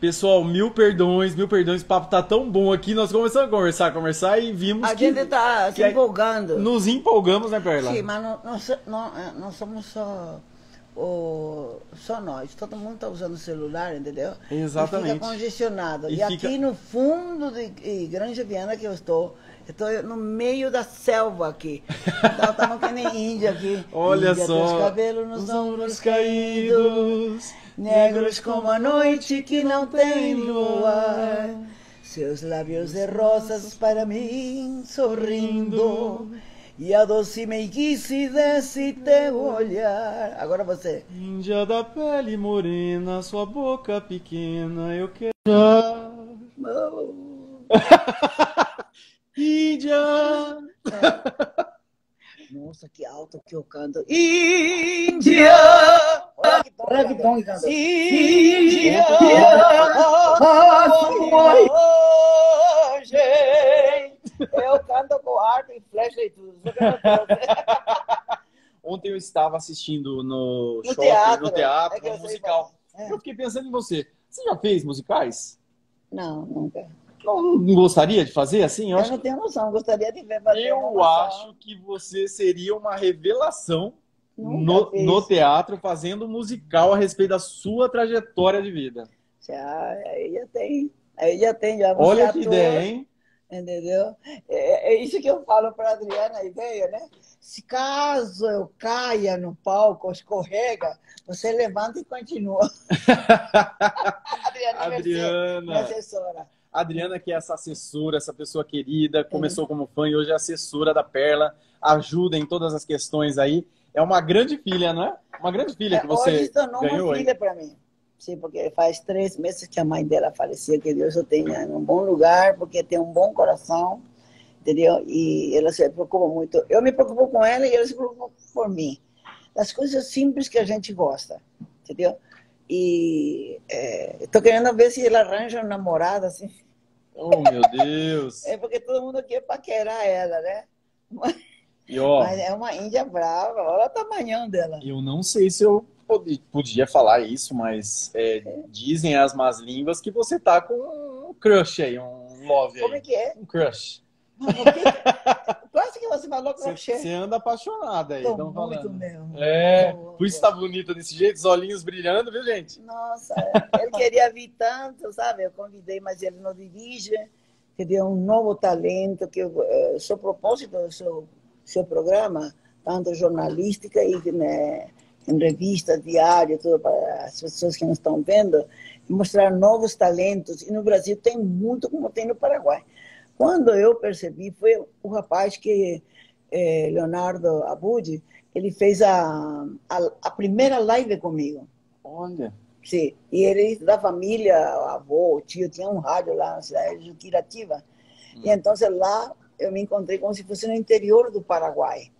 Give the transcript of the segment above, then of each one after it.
Pessoal, mil perdões, mil perdões, o papo tá tão bom aqui, nós começamos a conversar, conversar e vimos A que... gente tá se que- empolgando. Nos empolgamos, né, Perla? Sim, mas não, não, eh, não somos só, só nós. Todo mundo está usando o celular, entendeu? Exatamente. E fica congestionado. E E, fica- aqui no fundo de de Granja Viana que eu estou, eu estou no meio da selva aqui. Então estamos que nem índia aqui. Olha índia, só, Teus cabelos nos os ombros caídos, negros como a noite que não tem luar. Seus lábios de rosas para mim sorrindo. E a doce meiguice desse teu olhar. Agora você. Índia da pele morena, sua boca pequena, eu quero... Índia... Nossa, que alto que eu canto. Índia! Olha que tom, Olha que que canta. Índia! Hoje eu canto com arco e flecha e tudo. Ontem eu estava assistindo no, No shopping, teatro. no teatro, É eu um sei musical. É. Eu fiquei pensando em você. Você já fez musicais? Não, nunca. Não, não gostaria de fazer assim? Eu Eu acho não tenho noção. Gostaria de ver fazer Eu acho que você seria uma revelação no, no teatro fazendo musical a respeito da sua trajetória de vida. Já, aí já tem. Aí já tem. Já Olha que atua, ideia, hein? Entendeu? É, é isso que eu falo para Adriana, a ideia, né? Se caso eu caia no palco, escorrega, você levanta e continua. Adriana, ser minha Adriana. Adriana, que é essa assessora, essa pessoa querida, começou como fã e hoje é assessora da Perla, ajuda em todas as questões aí. É uma grande filha, não é? Uma grande filha que É, você Hoje tornou ganhou, uma filha para mim. Sim, porque faz três meses que a mãe dela faleceu, que Deus o tenha em um bom lugar, porque tem um bom coração, entendeu? E ela se preocupa muito. Eu me preocupo com ela e ela se preocupa por mim. Das coisas simples que a gente gosta, entendeu? E estou querendo ver se ela arranja um namorado, assim. Oh, meu Deus! É porque todo mundo quer paquerar ela, né? E ó, Mas é uma índia brava, olha o tamanhão dela. eu não sei se eu pod- podia falar isso, mas é, dizem as más línguas que você tá com um crush aí, um love Como é aí. que é? Um crush. O que- Você anda apaixonada aí, Tô muito falando. mesmo. É, por isso tá bonita desse jeito, os olhinhos brilhando, viu, gente? Nossa, ele queria vir tanto, sabe? Eu convidei, mas ele não dirige. Queria um novo talento, que eh, seu propósito do seu, seu programa, tanto jornalística e né, em revista, diário, tudo para as pessoas que não estão vendo, mostrar novos talentos. E no Brasil tem muito, como tem no Paraguai. Quando eu percebi, foi o rapaz que, eh, Leonardo Abud, ele fez a, a, a primeira live comigo. Olha. Sim, e ele da família, avô, tio, tinha um rádio lá na cidade de Juquirativa. E então lá eu me encontrei como se fosse no interior do Paraguai.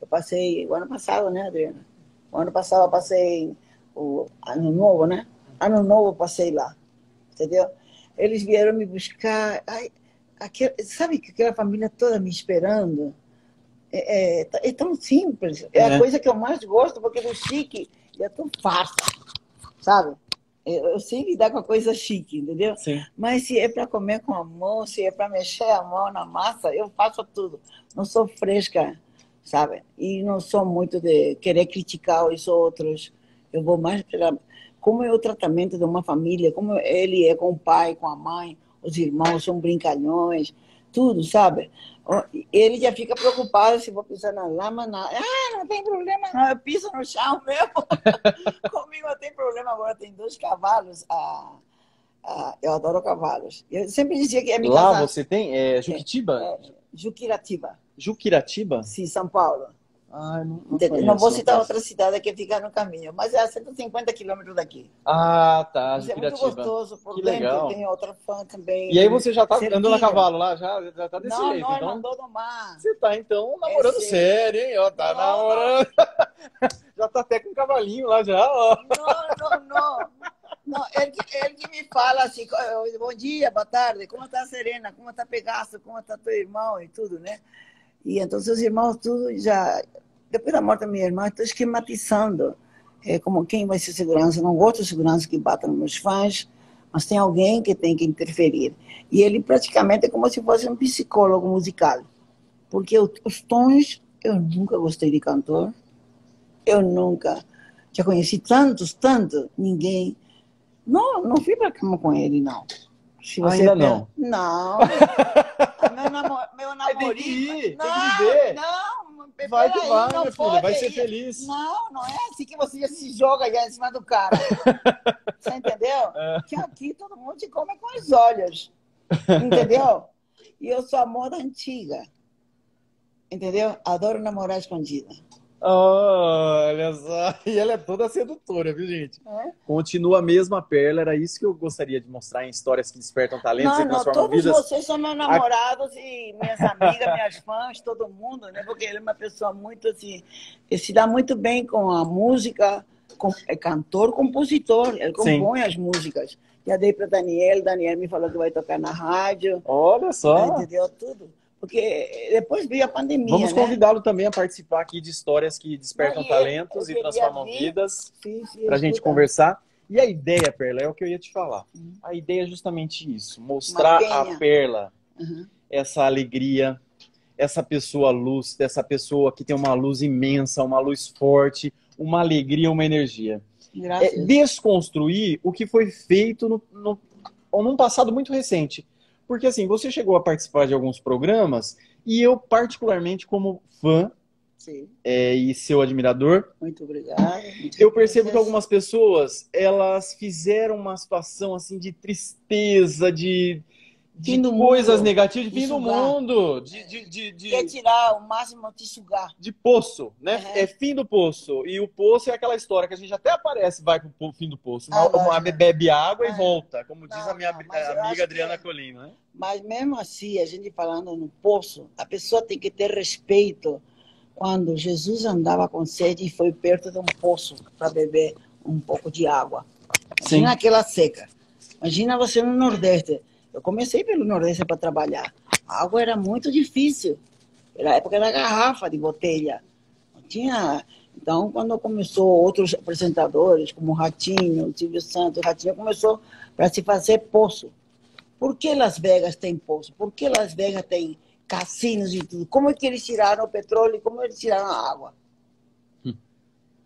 Eu passei o ano passado, né, Adriana? O ano passado eu passei o ano novo, né? Ano novo eu passei lá, entendeu? Eles vieram me buscar. Ai, aquele, sabe que aquela família toda me esperando? É, é, é tão simples. É, É. a coisa que eu mais gosto, porque do chique é tão fácil, sabe? Eu, eu sei lidar com a coisa chique, entendeu? Sim. Mas se é para comer com a mão, se é para mexer a mão na massa, eu faço tudo. Não sou fresca, sabe? E não sou muito de querer criticar os outros. Eu vou mais pela como é o tratamento de uma família, como ele é com o pai, com a mãe, os irmãos são brincalhões, tudo, sabe? Ele já fica preocupado se vou pisar na lama, na... ah, não tem problema não, eu piso no chão mesmo. Comigo não tem problema, agora tem dois cavalos, ah, ah, eu adoro cavalos. Eu sempre dizia que é minha Lá casa, você tem é, Juquitiba? é, Juquiratiba, Juquiratiba? sim, São Paulo. Ah, não, conheço, Não vou citar outra cidade que fica no caminho, mas é a 150 quilômetros daqui. Ah, tá, Mas é muito gostoso por Que dentro. legal. Tem outra fã também. E aí você já tá Cerquinha. andando a cavalo lá, já, já tá desse não, jeito. não, então, mandou no mar. você tá então namorando É sério. hein? Ó, tá Não, namorando. já tá até com um cavalinho lá já, ó. Não, não, não. Não, ele, que- ele que me fala assim, bom dia, boa tarde, como está Serena, como está Pegaso, como está teu irmão e tudo, né? E então os irmãos tudo já, depois da morte da minha irmã, estou esquematizando é, como quem vai ser segurança. Não gosto de segurança que bata nos meus fãs, mas tem alguém que tem que interferir. E ele praticamente é como se fosse um psicólogo musical, porque os tons, eu nunca gostei de cantor, eu nunca, já conheci tantos, tantos, ninguém. Não, não fui para cama com ele, não. Se você Ainda não. Não. meu, namor, meu namorado. Tem que ir, não, tem que ver. Não, vai que vai, minha filha, vai ser feliz. Não, não é assim que você já se joga já em cima do cara. você entendeu? É. Que aqui todo mundo te come com os olhos. Entendeu? E eu sou a moda antiga. Entendeu? Adoro namorar escondida. Olha só. E ela é toda sedutora, viu, gente? É? Continua a mesma perla. Era isso que eu gostaria de mostrar em histórias que despertam talentos não, e transformam não, todos vidas. vocês são meus namorados a... e minhas amigas, minhas fãs, todo mundo, né? Porque ele é uma pessoa muito assim, ele se dá muito bem com a música, com, é cantor, compositor, ele compõe Sim. as músicas. Já dei para Daniel, Daniel me falou que vai tocar na rádio. Olha só. Entendeu tudo porque depois veio a pandemia. Vamos né? convidá-lo também a participar aqui de histórias que despertam Não, talentos e transformam vir, vidas para a gente conversar. E a ideia, Perla, é o que eu ia te falar. Uhum. A ideia é justamente isso: mostrar a Perla, uhum. essa alegria, essa pessoa luz, essa pessoa que tem uma luz imensa, uma luz forte, uma alegria, uma energia. É, desconstruir o que foi feito no, no, num passado muito recente. Porque assim, você chegou a participar de alguns programas e eu, particularmente, como fã é, e seu admirador. Muito obrigada. eu percebo que algumas pessoas elas fizeram uma situação assim de tristeza, de de coisas mundo. negativas, de fim do mundo. De, de, de, de, Quer tirar o máximo de sugar. De poço, né? Uhum. É fim do poço. E o poço é aquela história que a gente até aparece, vai pro fim do poço. Ah, uma, uma bebe água e volta, como diz a minha não, amiga Adriana Colino. Né? Mas mesmo assim, a gente falando no poço, a pessoa tem que ter respeito quando Jesus andava com sede e foi perto de um poço para beber um pouco de água. Imagina Sim. aquela seca. Imagina você no Nordeste eu comecei pelo Nordeste para trabalhar. A água era muito difícil. Era a época da garrafa de botella. Não tinha. Então, quando começou outros apresentadores, como Ratinho, Silvio Santos, Ratinho começou para se fazer poço. Por que Las Vegas tem poço? Por que Las Vegas tem cassinos e tudo? Como é que eles tiraram o petróleo e como eles tiraram a água?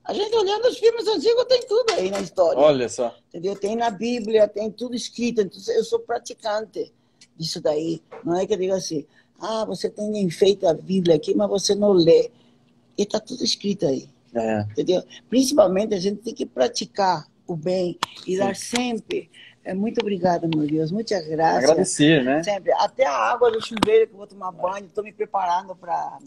A gente olhando os filmes antigos tem tudo aí na história. Olha só. Entendeu? Tem na Bíblia, tem tudo escrito. Então, eu sou praticante disso daí. Não é que eu digo assim, ah, você tem enfeito a Bíblia aqui, mas você não lê. E está tudo escrito aí. É. Entendeu? Principalmente a gente tem que praticar o bem e dar sempre. É, muito obrigada, meu Deus. Muitas graças. Agradecer, né? Sempre. Até a água do chuveiro que eu vou tomar banho, estou me preparando para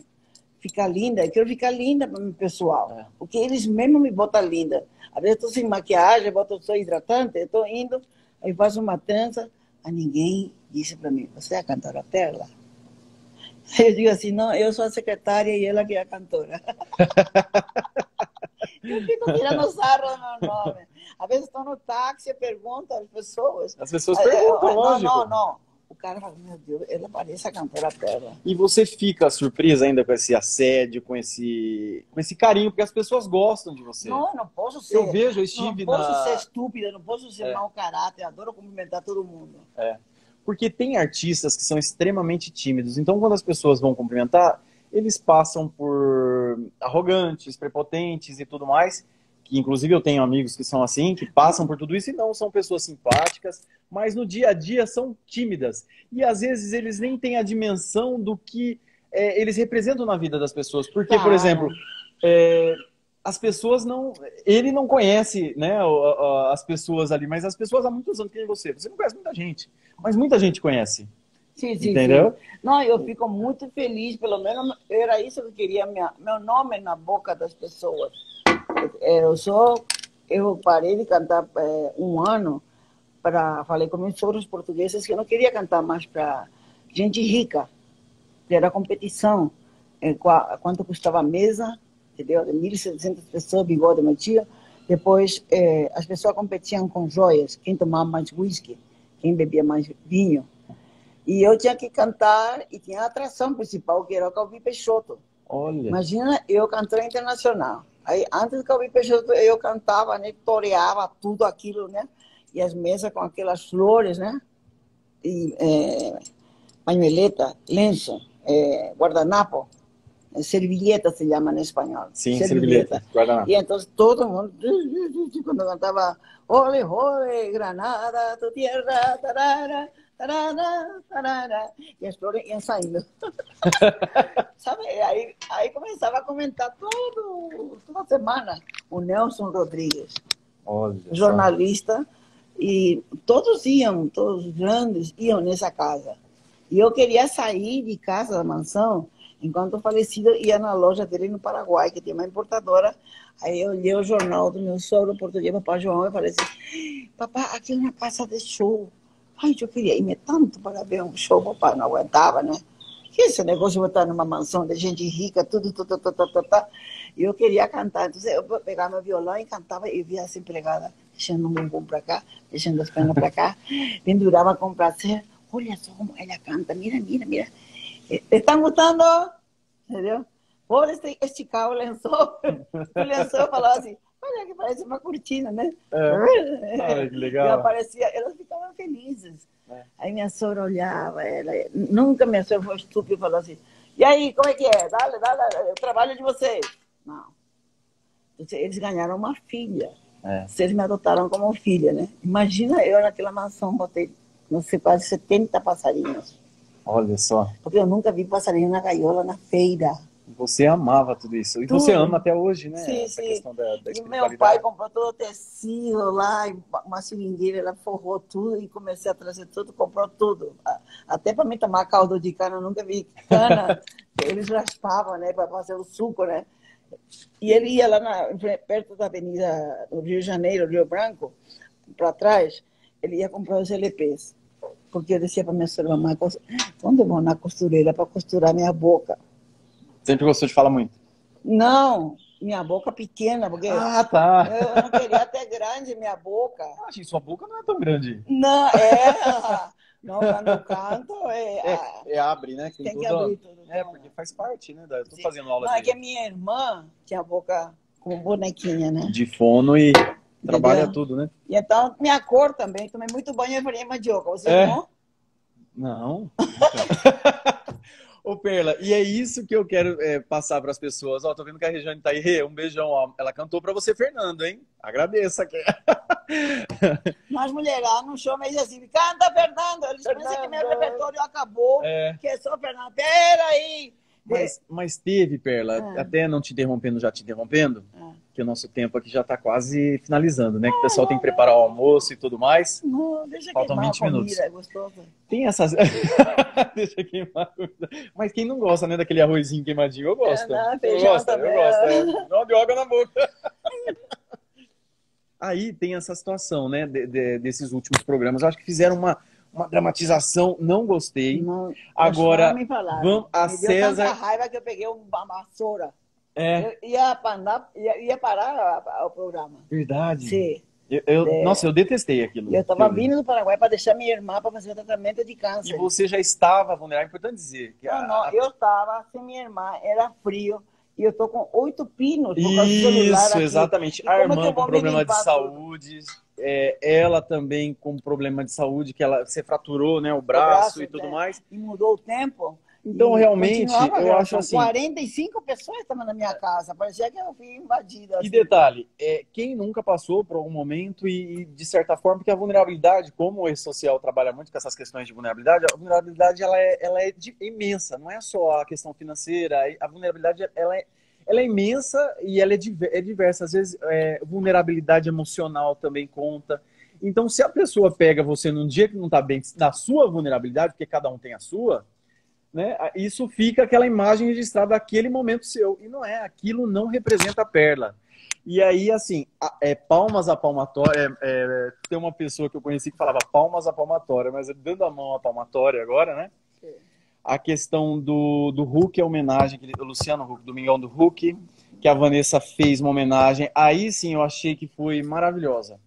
ficar linda, eu quero ficar linda para o pessoal. É. Porque eles mesmo me botam linda. Às vezes eu estou sem maquiagem, boto só hidratante, eu estou indo, aí faço uma trança, a ninguém disse para mim, você é a cantora Perla? Eu digo assim, não, eu sou a secretária e ela que é a cantora. eu fico tirando sarro no meu nome. Às vezes estou no táxi e pergunto às pessoas. As pessoas perguntam, não, lógico. Não, não, o cara fala, meu Deus, ela parece a cantora Pérola. E você fica surpresa ainda com esse assédio, com esse, com esse carinho, porque as pessoas gostam de você. Não, eu não posso ser. Eu vejo, eu estive Não posso ser estúpida, não posso ser é. mau caráter, adoro cumprimentar todo mundo. É. Porque tem artistas que são extremamente tímidos, então quando as pessoas vão cumprimentar, eles passam por arrogantes, prepotentes e tudo mais que inclusive eu tenho amigos que são assim, que passam por tudo isso e não são pessoas simpáticas, mas no dia a dia são tímidas. E às vezes eles nem têm a dimensão do que é, eles representam na vida das pessoas. Porque, por exemplo, é, as pessoas não. Ele não conhece né, as pessoas ali, mas as pessoas há muitos anos que você. Você não conhece muita gente, mas muita gente conhece. Sim, sim, Entendeu? Sim. Não, eu fico muito feliz, pelo menos era isso que eu queria, minha, meu nome na boca das pessoas. É, eu sou, eu parei de cantar é, um ano para falei com meus sogros portugueses que eu não queria cantar mais para gente rica, era competição, é, quanto custava a mesa, entendeu? De 1.700 pessoas, bigode, meu tio. Depois, é, as pessoas competiam com joias, quem tomava mais whisky, quem bebia mais vinho. E eu tinha que cantar, e tinha a atração principal, que era o Calvi Peixoto. Olha. Imagina, eu cantora internacional. Aí, antes do Calvi Peixoto, eu cantava, né, toreava tudo aquilo, né? e as mesas com aquelas flores, né? E é, pañueleta, lenço, é, guardanapo, servilleta se chama em espanhol. Sim, servilleta, guardanapo. E então todo mundo, quando cantava Ole, ole, Granada, tu tierra, tarara, tarara, tarara, e as flores iam saindo. Sabe, aí, aí começava a comentar todo, toda semana o Nelson Rodrigues, Olha jornalista, só. e todos iam, todos os grandes iam nessa casa. E eu queria sair de casa da mansão, enquanto o falecido ia na loja dele no Paraguai, que tem uma importadora. Aí eu olhei o jornal do meu sogro português, papai João, e falei assim, papai, aqui é uma casa de show. Ai, eu queria ir tanto para ver um show, papai não aguentava, né? Que esse negócio de botar numa mansão de gente rica, tudo, tudo, tudo, tudo, tudo, tudo. E eu queria cantar. Então eu pegava meu violão e cantava e via essa empregada deixando o bumbum para cá, deixando as pernas para cá, pendurava com prazer olha só como ela canta, mira, mira, mira. ¿Te están gustando? Entendeu? Este, esticar o lençol. O lençol falava assim, olha que parece uma cortina, né? É. Olha que legal. E aparecia, elas ficavam felizes. É. Aí minha sogra olhava, ela, nunca minha sogra foi estúpida e falou assim, e aí, como é que é? Dá, dá, dá, o trabalho de vocês. Não. Eles ganharam uma filha. É. Vocês me adotaram como filha, né? Imagina eu naquela mansão, botei não sei, quase 70 passarinhos. Olha só. Porque eu nunca vi passarinho na gaiola na feira. Você amava tudo isso. E tudo. você ama até hoje, né? Sim, Essa sim. Da, da e meu pai comprou todo o tecido lá, uma seringueira, ela forrou tudo e comecei a trazer tudo, comprou tudo. Até para mim tomar caldo de cana, eu nunca vi cana. eles raspavam, né, para fazer o suco, né? E ele ia lá na, perto da avenida do Rio de Janeiro, Rio Branco, para trás, ele ia comprar os LPs porque eu dizia para minha senhora, mamãe, quando eu vou na costureira para costurar minha boca? Sempre gostou de falar muito? Não, minha boca pequena, porque ah, tá. eu não queria ter grande minha boca. Ah, achei sua boca não é tão grande. Não, é. Não, no canto é. É, é abre, né? Tem, tem que abrir tudo. É, porque faz parte, né? Eu tô Sim. fazendo aula. Não, é que a minha irmã tinha a boca com bonequinha, né? De fono e Trabalha Entendeu? tudo, né? E então, minha cor também. Tomei muito banho e falei, mandioca. Você é? não? Não. Ô, Perla, e é isso que eu quero é, passar para as pessoas. Ó, tô vendo que a Regiane tá aí. Um beijão, ó. Ela cantou para você, Fernando, hein? Agradeça. Nós mulheradas no show meio assim, canta, Fernando. Eles pensam que meu repertório acabou, é. que é só Fernando. Peraí! Mas, mas teve, Perla, é. até não te interrompendo, já te interrompendo, é. que o nosso tempo aqui já está quase finalizando, né? que o pessoal tem que preparar o almoço e tudo mais. Não, deixa Faltam 20 minutos. Comida, é gostoso. Tem essas. deixa queimar a comida. Mas quem não gosta, né, daquele arrozinho queimadinho? Eu gosto. É, não, eu gosto, também. eu gosto. É. Não água na boca. Aí tem essa situação, né, de, de, desses últimos programas. Eu acho que fizeram uma uma dramatização, não gostei. Não, Agora, vamos a me César. Deu raiva que eu peguei uma vassoura. É. Eu ia, parar, ia, ia parar o programa. Verdade. Sim. Eu, eu é. Nossa, eu detestei aquilo. Eu estava vindo do Paraguai para deixar minha irmã para fazer o tratamento de câncer. E você já estava vulnerável, é importante dizer. Que não, a... não, eu estava sem minha irmã, era frio, e eu tô com oito pinos por causa do celular Isso, exatamente. A irmã com problema de saúde. Tudo? É, ela também com problema de saúde, que ela se fraturou, né, o braço, o braço e tudo é, mais. E mudou o tempo. Então, realmente, eu acho assim... 45 pessoas estavam na minha casa, parecia que eu fui invadida. Assim. E detalhe, é, quem nunca passou por algum momento e, de certa forma, porque a vulnerabilidade, como o E-Social trabalha muito com essas questões de vulnerabilidade, a vulnerabilidade ela é, ela é de, imensa, não é só a questão financeira, a vulnerabilidade ela é ela é imensa e ela é, é diversa. Às vezes, é, vulnerabilidade emocional também conta. Então, se a pessoa pega você num dia que não está bem, na sua vulnerabilidade, porque cada um tem a sua, né, isso fica aquela imagem registrada daquele momento seu. E não é, aquilo não representa a perla. E aí, assim, é, palmas à palmatória. É, é, tem uma pessoa que eu conheci que falava palmas à palmatória, mas dando a mão à palmatória agora, né? A questão do, do Hulk, a homenagem, do Luciano Huck, Domingão do Hulk, que a Vanessa fez uma homenagem. Aí sim eu achei que foi maravilhosa.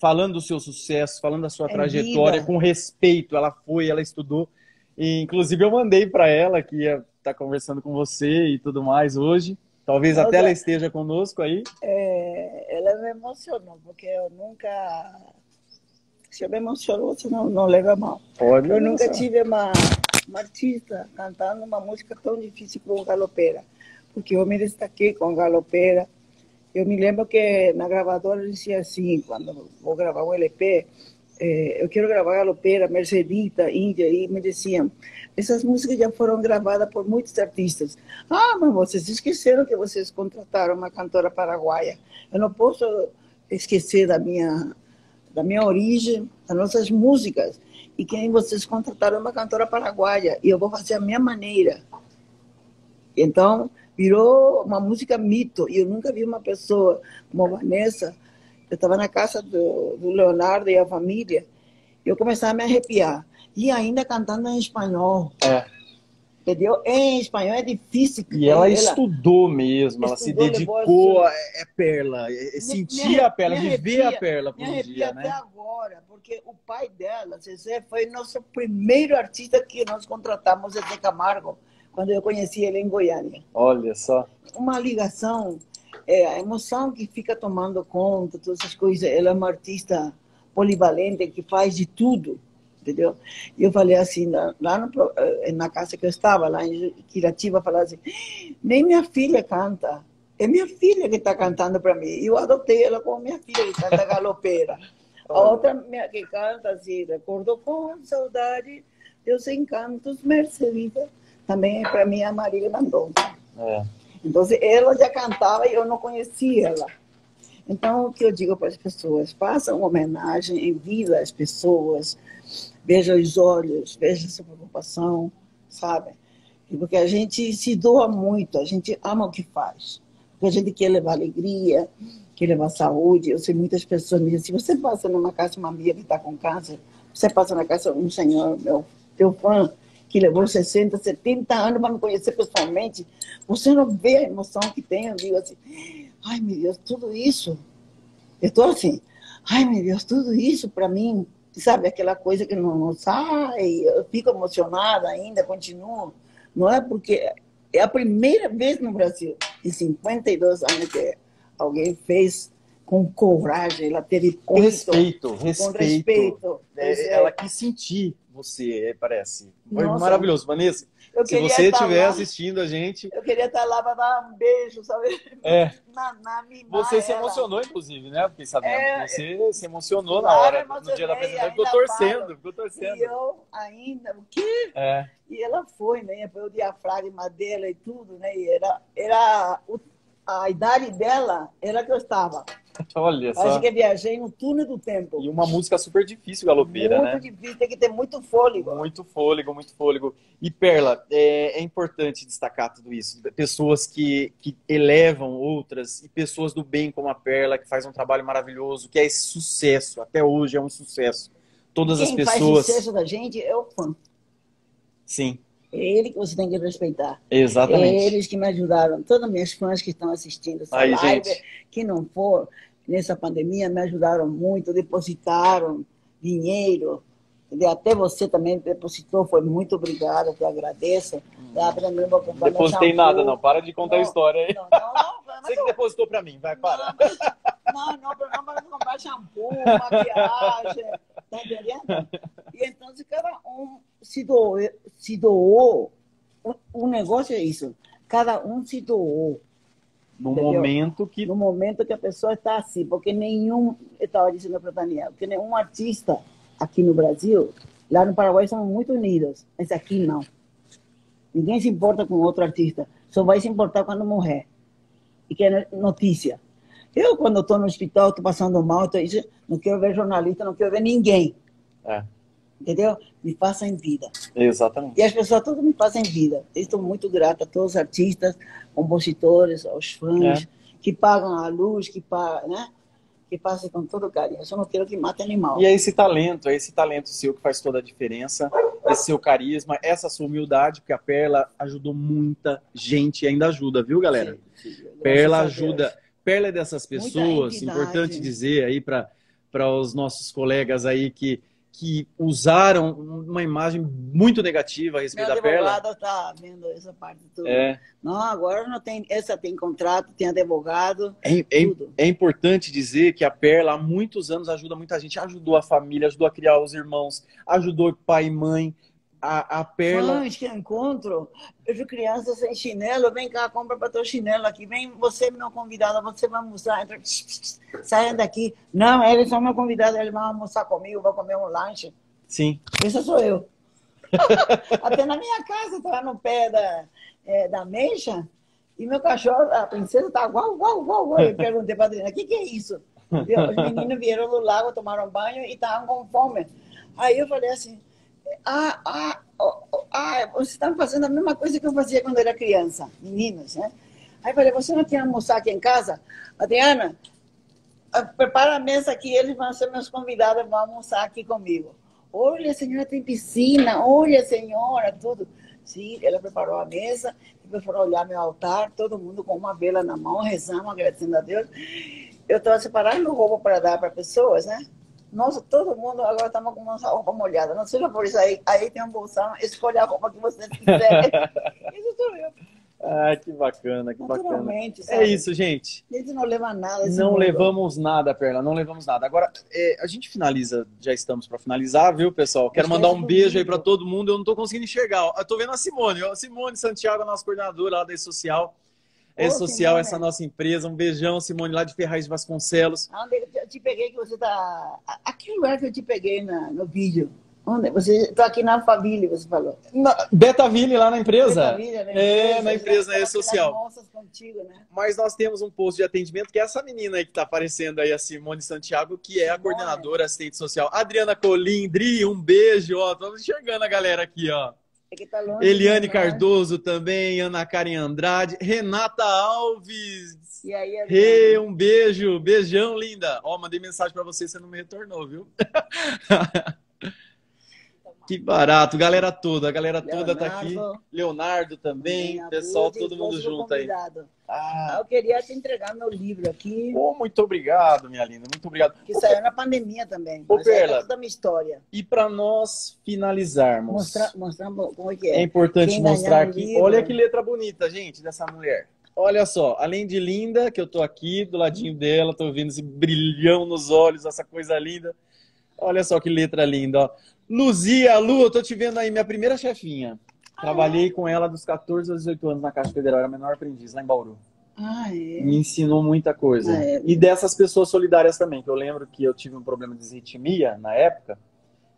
Falando do seu sucesso, falando da sua é trajetória, vida. com respeito. Ela foi, ela estudou. E, inclusive eu mandei para ela que ia estar tá conversando com você e tudo mais hoje. Talvez até ela esteja conosco aí. É, ela me emocionou, porque eu nunca Se eu me emociono, você não, não leva mal. Pode. Eu nunca tive uma, uma artista cantando uma música tão difícil como Galopeira, porque eu me destaquei com Galopeira. Eu me lembro que na gravadora dizia assim, quando vou gravar um LP, eh, eu quero gravar Galopeira, Mercedita, Índia, e me diziam, essas músicas já foram gravadas por muitos artistas. Ah, mas vocês esqueceram que vocês contrataram uma cantora paraguaia. Eu não posso esquecer da minha da minha origem, das nossas músicas. E quem vocês contrataram uma cantora paraguaia. E eu vou fazer a minha maneira. Então, virou uma música mito. E eu nunca vi uma pessoa como a Vanessa. Eu estava na casa do, do Leonardo e a família. E eu comecei a me arrepiar. E ainda cantando em espanhol. É entendeu? Em espanhol é difícil. E ela, ela estudou mesmo, ela se dedicou a é, Perla, sentia a Perla, vivia a Perla por um dia, né? até agora, porque o pai dela, Zezé, foi nosso primeiro artista que nós contratamos, Zezé Camargo, quando eu conheci ele em Goiânia. Olha só. Uma ligação, é, a emoção que fica tomando conta, todas essas coisas. Ela é uma artista polivalente que faz de tudo entendeu? E eu falei assim, lá no, eh, na casa que eu estava, lá em Quiratiba, falei assim, nem minha filha canta, é minha filha que está cantando para mim. E eu adotei ela como minha filha que canta galopeira. A outra que canta assim, recordo com saudade teus encantos, Mercedita, também é para mim a Marília Mendonça. É. Então, ela já cantava e eu não conhecia ela. Então, o que eu digo para as pessoas? Façam homenagem em vida às pessoas, veja os olhos, veja essa preocupação, sabe? Porque a gente se doa muito, a gente ama o que faz. Porque a gente quer levar alegria, quer levar saúde. Eu sei muitas pessoas me dizem, se você passa numa casa, uma amiga que está com câncer, você passa na casa um senhor, meu teu fã, que levou 60, 70 anos para me conhecer pessoalmente, você não vê a emoção que tem. Eu digo assim, ai meu Deus, tudo isso. Eu estou assim, ai meu Deus, tudo isso para mim sabe, aquela coisa que não, não sai, eu fico emocionada ainda, continuo. Não é porque é a primeira vez no Brasil, em 52 anos, que alguém fez com coragem, ela teve com peito, respeito, respeito. Com respeito. É, ela quis sentir você, parece. Foi Nossa, maravilhoso. Vanessa, se você estiver assistindo a gente. Eu queria estar lá para dar um beijo, sabe? É. Na, na você se emocionou, inclusive, né? Porque sabendo é, você se emocionou na hora, no dia da apresentação. Ficou torcendo, ficou torcendo. E eu ainda, o quê? É. E ela foi, né? Foi o diafragma dela e tudo, né? E era, era o, a idade dela, era que eu estava. Olha só. Acho que viajei no túnel do tempo. E uma música super difícil, galopeira, muito né? Muito difícil, tem que ter muito fôlego. Muito fôlego, muito fôlego. E Perla, é, é, importante destacar tudo isso. Pessoas que, que elevam outras e pessoas do bem como a Perla, que faz um trabalho maravilhoso, que é esse sucesso. Até hoje é um sucesso. Todas Quem as pessoas. Faz sucesso da gente é o fã. Sim. É ele que você tem que respeitar. Exatamente. Eles que me ajudaram. Todas minhas fãs que estão assistindo essa Aí, live, gente. que não for, nessa pandemia me ajudaram muito, depositaram dinheiro. Entendeu? Até você também depositou, foi muito obrigada, eu agradeço. Hum. Tá, não depositei nada, não. Para de contar não, a história aí. Não, não, não, você que depositou para mim, vai, para. Não, não, não para comprar shampoo, maquiagem, tá entendendo? E então, cada um se doou, se doou. O, o negócio é isso, cada um se doou. No Entendeu? momento que. No momento que a pessoa está assim, porque nenhum. Eu estava dizendo para Daniel, que nenhum artista aqui no Brasil, lá no Paraguai somos muito unidos, mas aqui não. Ninguém se importa com outro artista, só vai se importar quando morrer. E que é notícia. Eu, quando estou no hospital, estou passando mal, tô, não quero ver jornalista, não quero ver ninguém. É. Entendeu? Me façam vida. Exatamente. E as pessoas todas me fazem vida. estou muito grata a todos os artistas, compositores, aos fãs, é. que pagam a luz, que pagam, né? Que passam com todo carinho. Eu só não quero que mate animal. E é esse talento, é esse talento seu que faz toda a diferença, esse seu carisma, essa sua humildade, porque a Perla ajudou muita gente e ainda ajuda, viu, galera? Sim, sim. Perla ajuda. Perla é dessas pessoas, importante dizer aí para os nossos colegas aí que que usaram uma imagem muito negativa a respeito da Perla. advogado está vendo essa parte tudo. É. Não, agora não tem, essa tem contrato, tem advogado, é, é, é, importante dizer que a Perla há muitos anos ajuda muita gente, ajudou a família, ajudou a criar os irmãos, ajudou pai e mãe, a, a Perla. Mães que eu encontro, eu vejo crianças sem chinelo, vem cá, compra para teu chinelo aqui, vem você, meu convidado, você vai almoçar, entra, saia daqui. Não, eles são meu convidado, eles vão almoçar comigo, vão comer um lanche. Sim. Essa sou eu. Até na minha casa, estava no pé da, é, da mecha, e meu cachorro, a princesa, estava tá uau, uau, uau, uau. Eu perguntei para a Adriana, o que, que é isso? Os meninos vieram do lago, tomaram banho e estavam com fome. Aí eu falei assim, ah, ah, oh, ah, vocês estão fazendo a mesma coisa que eu fazia quando era criança, meninos, né? Aí eu falei, você não quer almoçar aqui em casa? Adriana, ah, prepara a mesa aqui, eles vão ser meus convidados, vão almoçar aqui comigo. Olha, senhora tem piscina, olha, senhora, tudo. Sim, ela preparou a mesa, depois foram olhar meu altar, todo mundo com uma vela na mão, rezando, agradecendo a Deus. Eu estava separando roupa para dar para pessoas, né? Nossa, todo mundo agora estamos com uma roupa molhada. Não seja por isso aí. Aí tem um bolsão, escolha a roupa que você quiser. isso sou eu. Ah, que bacana, que bacana. É isso, gente. A gente não leva nada. Não mundo. levamos nada, Perla, não levamos nada. Agora, é, a gente finaliza, já estamos para finalizar, viu, pessoal? Quero mandar um beijo aí para todo mundo. Eu não estou conseguindo enxergar. Eu tô vendo a Simone, a Simone Santiago, a nossa coordenadora lá da E-Social. E-Social, essa nossa empresa. Um beijão, Simone, lá de Ferraz de Vasconcelos. Onde eu te peguei que você tá. Aqui lugar que eu te peguei na, no vídeo. Onde? Você está aqui na Alphaville, você falou. Na Betaville, lá na empresa. Betaville, empresa. É, na empresa é social. Contigo, né? Mas nós temos um posto de atendimento que é essa menina aí que está aparecendo aí, a Simone Santiago, que é a coordenadora assistente social. Adriana Colindri, um beijo, ó. Estamos enxergando a galera aqui, ó. É tá Eliane né? Cardoso também, Ana Karen Andrade, Renata Alves. E aí, Rê, um beijo, beijão, linda. Ó, mandei mensagem para você, você não me retornou, viu? Que barato, galera toda, a galera Leonardo, toda tá aqui. Leonardo também, pessoal, todo mundo junto aí. Ah. Eu queria te entregar meu livro aqui. Oh, muito obrigado, minha linda, muito obrigado. Que Ô, saiu na pandemia também. Ô, Perla, toda a minha história. E para nós finalizarmos, mostrar, mostrar como é que é. É importante Quem mostrar aqui. Livro... Olha que letra bonita, gente, dessa mulher. Olha só, além de linda, que eu tô aqui do ladinho dela, tô vendo esse brilhão nos olhos, essa coisa linda. Olha só que letra linda, ó. Luzia, Lu, eu tô te vendo aí, minha primeira chefinha. Trabalhei com ela dos 14 aos 18 anos na Caixa Federal, era menor aprendiz lá em Bauru. Ah, é? Me ensinou muita coisa. Ah, é. E dessas pessoas solidárias também, que eu lembro que eu tive um problema de disritmia na época,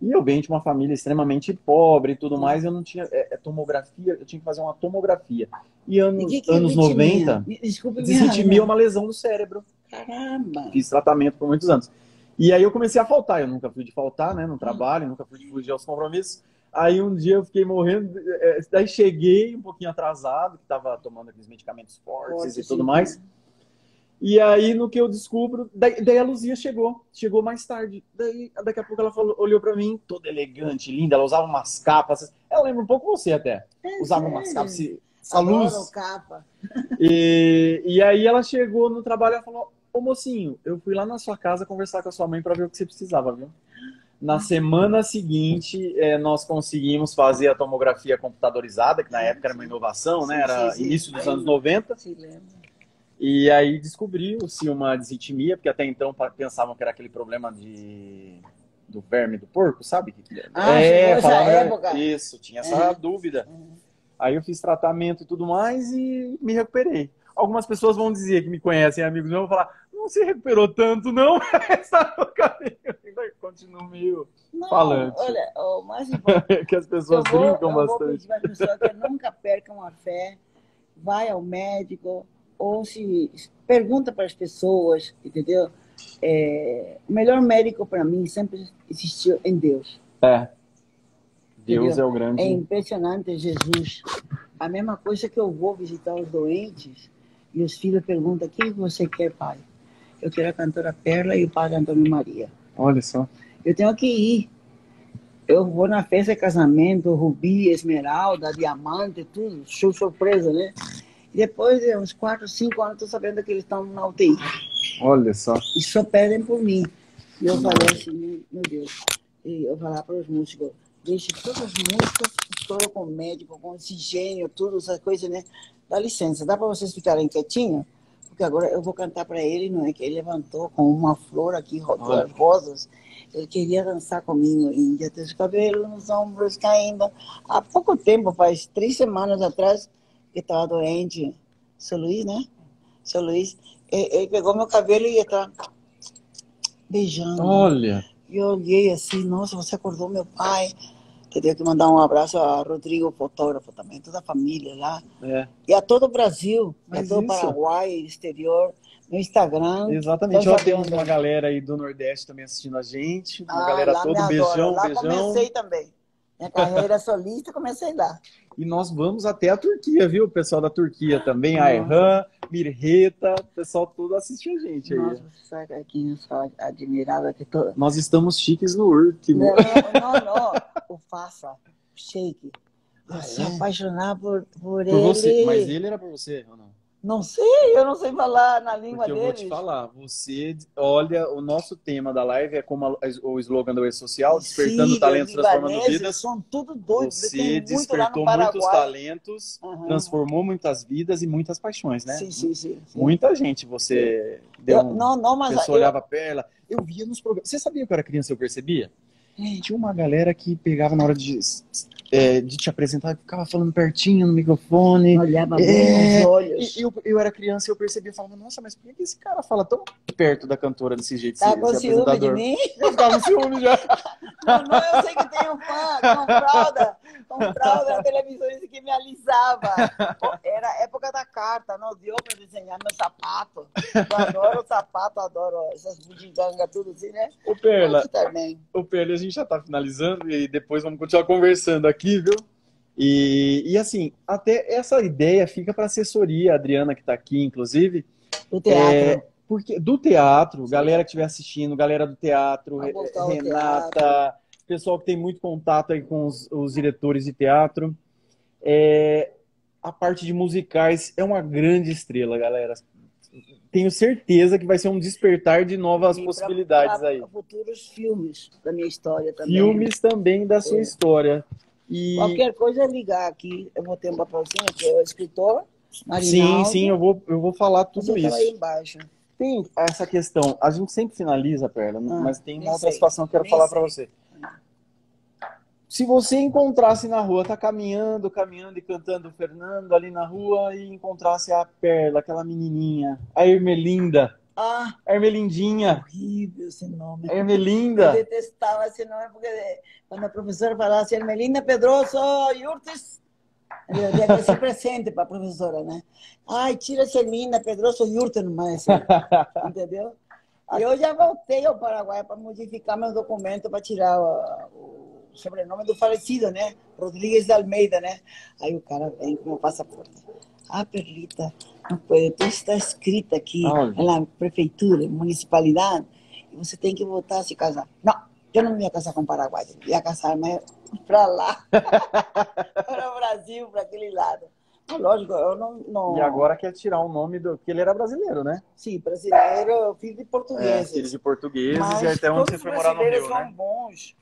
e eu venho de uma família extremamente pobre e tudo mais, eu não tinha é, é tomografia, eu tinha que fazer uma tomografia. E anos, e que que é anos 90, Desculpa, é uma lesão no cérebro. Caramba! Fiz tratamento por muitos anos. E aí eu comecei a faltar. Eu nunca fui de faltar, né? No trabalho, nunca fui de fugir aos compromissos. Aí um dia eu fiquei morrendo, é, daí cheguei um pouquinho atrasado, que estava tomando aqueles medicamentos fortes Forte, e tudo sim, mais. E aí, no que eu descubro, daí, daí, a Luzia chegou, chegou mais tarde. Daí, daqui a pouco ela falou, olhou para mim, toda elegante, linda, ela usava umas capas. Ela lembra um pouco você até. É usava umas capas, essa luz. Capa. E, e aí ela chegou no trabalho e falou, Ô mocinho, eu fui lá na sua casa conversar com a sua mãe para ver o que você precisava, viu? Na semana seguinte, é, nós conseguimos fazer a tomografia computadorizada, que na época era uma inovação, né? Era início dos anos 90. E aí descobriu-se uma disritmia, porque até então pensavam que era aquele problema de do verme do porco, sabe? Ah, é, falava, época. Isso, tinha essa uhum. dúvida. Uhum. Aí eu fiz tratamento e tudo mais e me recuperei. Algumas pessoas vão dizer que me conhecem, amigos vão falar: não se recuperou tanto, não, está no caminho. Ainda continuo meio não, falante. Olha, o mais importante. que as pessoas vou, brincam bastante. Vou para que nunca percam a fé, vai ao médico, ou se pergunta para as pessoas, entendeu? É, o melhor médico para mim sempre existiu em Deus. É. Deus entendeu? é o grande. É impressionante Jesus. A mesma coisa que eu vou visitar os doentes e os filhos perguntam: o que você quer, pai? Eu quero a cantora Perla e o padre Antônio Maria. Olha só. Eu tenho que ir. Eu vou na festa de casamento, Rubi, Esmeralda, Diamante, tudo, show surpresa, né? E depois de uns 4, 5 anos, estou sabendo que eles estão na UTI. Olha só. E só pedem por mim. E eu falei assim, meu Deus, E eu falar para os músicos, deixe todas as músicas, história com médico, com oxigênio, tudo, essas coisas, né? Dá licença, dá para vocês ficarem quietinhos? Porque agora eu vou cantar para ele, não é? Que ele levantou com uma flor aqui, duas rosas. Ele queria dançar comigo, Índia, teus cabelos nos ombros caindo. Há pouco tempo, faz três semanas atrás, que estava doente, seu Luiz, né? Seu Luiz, ele pegou meu cabelo e estava beijando. Olha! E eu olhei assim, nossa, você acordou meu pai. Queria que mandar um abraço a Rodrigo, fotógrafo também, toda a família lá. É. E a todo o Brasil, Mas a todo o Paraguai, exterior, no Instagram. Exatamente, já temos uma galera aí do Nordeste também assistindo a gente. Uma ah, galera toda, beijão, lá beijão. comecei também. Minha carreira solista, comecei lá. E nós vamos até a Turquia, viu? O pessoal da Turquia também, a Erran, Mirreta, o pessoal todo assiste a gente aí. Nossa, você sabe aqui, eu sou admirada que tô... Nós estamos chiques no último. Não, não, não. O Faça, Shake. Ah, se é? apaixonar por, por, por ele. Você. Mas ele era por você ou não? Não sei, eu não sei falar na língua Porque deles. Eu vou te falar, você olha, o nosso tema da live é como a, o slogan do E-Social, despertando talentos, transformando vidas. São tudo doidos. Você despertou muitos talentos, uhum. transformou muitas vidas e muitas paixões, né? Sim, sim, sim. sim. Muita gente você deu eu, não, não, mas pessoa eu... olhava a perna. Eu via nos programas. Você sabia que eu era criança eu percebia? Tinha uma galera que pegava na hora de é, de te apresentar, ficava falando pertinho no microfone. Olhava é, nos olhos. E eu, eu era criança e eu percebia, eu falava, nossa, mas por que esse cara fala tão perto da cantora desse jeito? Tá com ciúme de mim? Eu tava com ciúme já. Não, não, eu sei que tem um fã com fralda, com fralda na televisão, isso que me alisava. Era época da carta, não deu para desenhar meu sapato. Eu adoro sapato, adoro essas bugigangas, tudo assim, né? O Perla, o Perla, a gente já tá finalizando e depois vamos continuar conversando aqui aqui, viu? E, e assim, até essa ideia fica para assessoria, a Adriana que está aqui, inclusive. Do teatro. É, porque, do teatro, Sim. galera que estiver assistindo, galera do teatro, Renata, teatro. pessoal que tem muito contato aí com os, os diretores de teatro. É, a parte de musicais é uma grande estrela, galera. Tenho certeza que vai ser um despertar de novas e possibilidades pra, pra, aí. futuros filmes da minha história também. Filmes também da sua é. história. E... Qualquer coisa é ligar aqui. Eu vou ter um papelzinho que é o escritor. Marinaldo. Sim, sim, eu vou, eu vou falar tudo Você isso. Aí embaixo. Tem essa questão. A gente sempre finaliza, Perla, ah, mas tem uma outra sei. situação que eu quero falar para você. Se você encontrasse na rua, tá caminhando, caminhando e cantando o Fernando ali na rua e encontrasse a Perla, aquela menininha, a Ermelinda, ah, Ermelindinha. Horrível esse nome. Ermelinda. Eu detestava esse nome porque quando a professora falava assim, Ermelinda Pedroso Yurtes, eu que ser presente para a professora, né? Ai, tira essa Ermelinda Pedroso Yurtes mais, entendeu? Eu já voltei ao Paraguai para modificar meu documento para tirar o, o sobrenome do falecido, né? Rodrigues de Almeida, né? Aí o cara vem com o passaporte. Ah, Perlita, não pode, tudo está escrito aqui na prefeitura, municipalidade, você tem que voltar a se casar. Não, eu não me ia casar com Paraguai, eu ia casar mais para lá, para o Brasil, para aquele lado. lógico, eu não, não, E agora quer tirar o nome do. que ele era brasileiro, né? Sim, brasileiro, filho de portugueses. É, filho de portugueses Mas e até onde você foi morar no Rio, são né? bons,